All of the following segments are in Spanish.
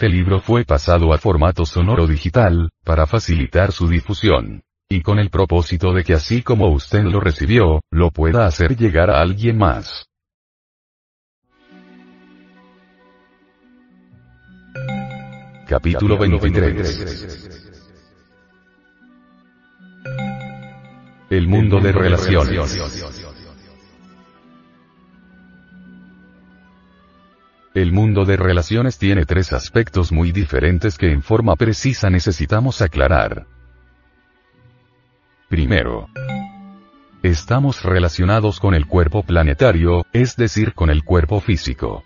Este libro fue pasado a formato sonoro digital, para facilitar su difusión. Y con el propósito de que así como usted lo recibió, lo pueda hacer llegar a alguien más. Capítulo 23 El mundo de relaciones. El mundo de relaciones tiene tres aspectos muy diferentes que en forma precisa necesitamos aclarar. Primero, estamos relacionados con el cuerpo planetario, es decir, con el cuerpo físico.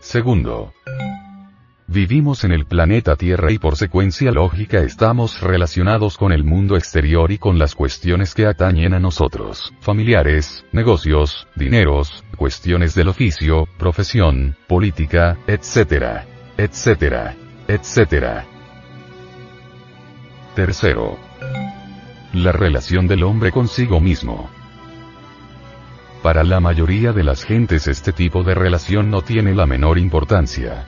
Segundo, Vivimos en el planeta Tierra y por secuencia lógica estamos relacionados con el mundo exterior y con las cuestiones que atañen a nosotros, familiares, negocios, dineros, cuestiones del oficio, profesión, política, etc. etc. etc. Tercero. La relación del hombre consigo mismo. Para la mayoría de las gentes este tipo de relación no tiene la menor importancia.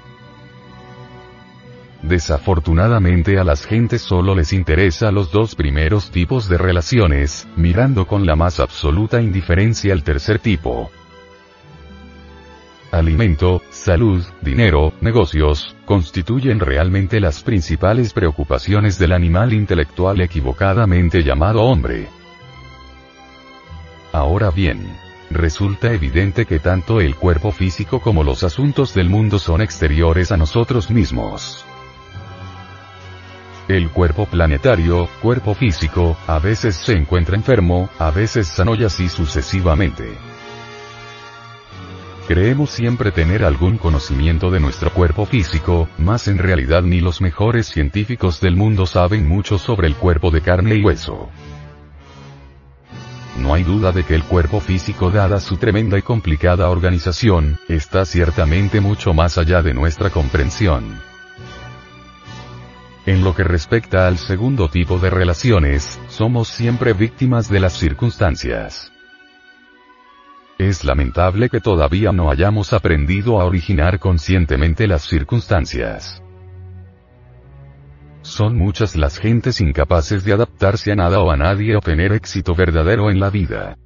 Desafortunadamente a las gentes solo les interesa los dos primeros tipos de relaciones, mirando con la más absoluta indiferencia el tercer tipo. Alimento, salud, dinero, negocios, constituyen realmente las principales preocupaciones del animal intelectual equivocadamente llamado hombre. Ahora bien, resulta evidente que tanto el cuerpo físico como los asuntos del mundo son exteriores a nosotros mismos. El cuerpo planetario, cuerpo físico, a veces se encuentra enfermo, a veces sano y así sucesivamente. Creemos siempre tener algún conocimiento de nuestro cuerpo físico, mas en realidad ni los mejores científicos del mundo saben mucho sobre el cuerpo de carne y hueso. No hay duda de que el cuerpo físico, dada su tremenda y complicada organización, está ciertamente mucho más allá de nuestra comprensión. En lo que respecta al segundo tipo de relaciones, somos siempre víctimas de las circunstancias. Es lamentable que todavía no hayamos aprendido a originar conscientemente las circunstancias. Son muchas las gentes incapaces de adaptarse a nada o a nadie o tener éxito verdadero en la vida.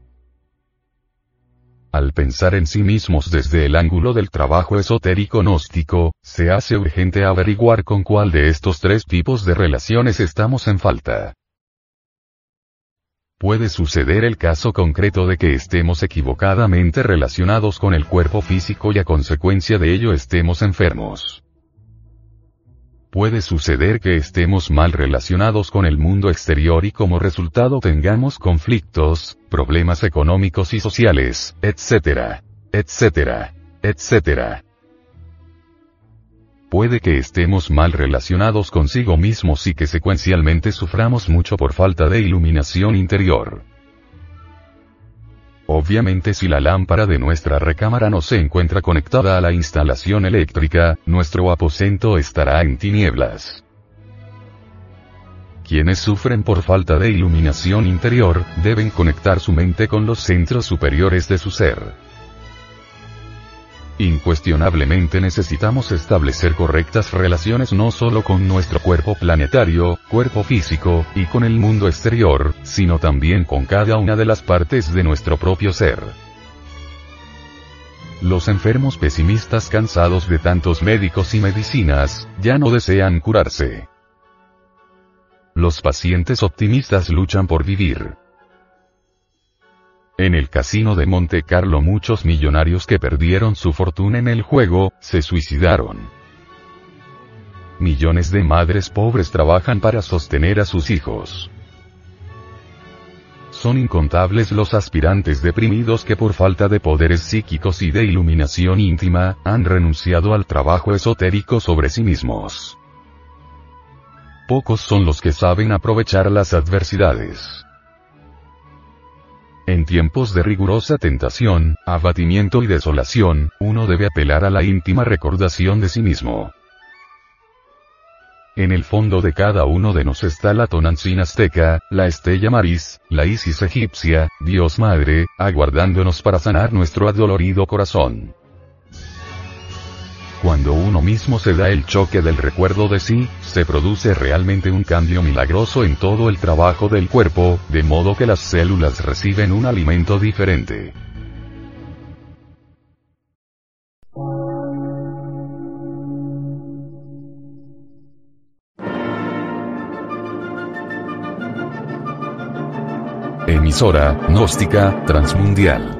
Al pensar en sí mismos desde el ángulo del trabajo esotérico gnóstico, se hace urgente averiguar con cuál de estos tres tipos de relaciones estamos en falta. Puede suceder el caso concreto de que estemos equivocadamente relacionados con el cuerpo físico y a consecuencia de ello estemos enfermos. Puede suceder que estemos mal relacionados con el mundo exterior y como resultado tengamos conflictos, problemas económicos y sociales, etc. etc. etc. Puede que estemos mal relacionados consigo mismos y que secuencialmente suframos mucho por falta de iluminación interior. Obviamente si la lámpara de nuestra recámara no se encuentra conectada a la instalación eléctrica, nuestro aposento estará en tinieblas. Quienes sufren por falta de iluminación interior, deben conectar su mente con los centros superiores de su ser. Incuestionablemente necesitamos establecer correctas relaciones no solo con nuestro cuerpo planetario, cuerpo físico, y con el mundo exterior, sino también con cada una de las partes de nuestro propio ser. Los enfermos pesimistas cansados de tantos médicos y medicinas, ya no desean curarse. Los pacientes optimistas luchan por vivir. En el casino de Monte Carlo muchos millonarios que perdieron su fortuna en el juego, se suicidaron. Millones de madres pobres trabajan para sostener a sus hijos. Son incontables los aspirantes deprimidos que por falta de poderes psíquicos y de iluminación íntima, han renunciado al trabajo esotérico sobre sí mismos. Pocos son los que saben aprovechar las adversidades. Tiempos de rigurosa tentación, abatimiento y desolación, uno debe apelar a la íntima recordación de sí mismo. En el fondo de cada uno de nos está la Tonantzin azteca, la Estella Maris, la Isis egipcia, Dios Madre, aguardándonos para sanar nuestro adolorido corazón. Cuando uno mismo se da el choque del recuerdo de sí, se produce realmente un cambio milagroso en todo el trabajo del cuerpo, de modo que las células reciben un alimento diferente. Emisora, gnóstica, transmundial.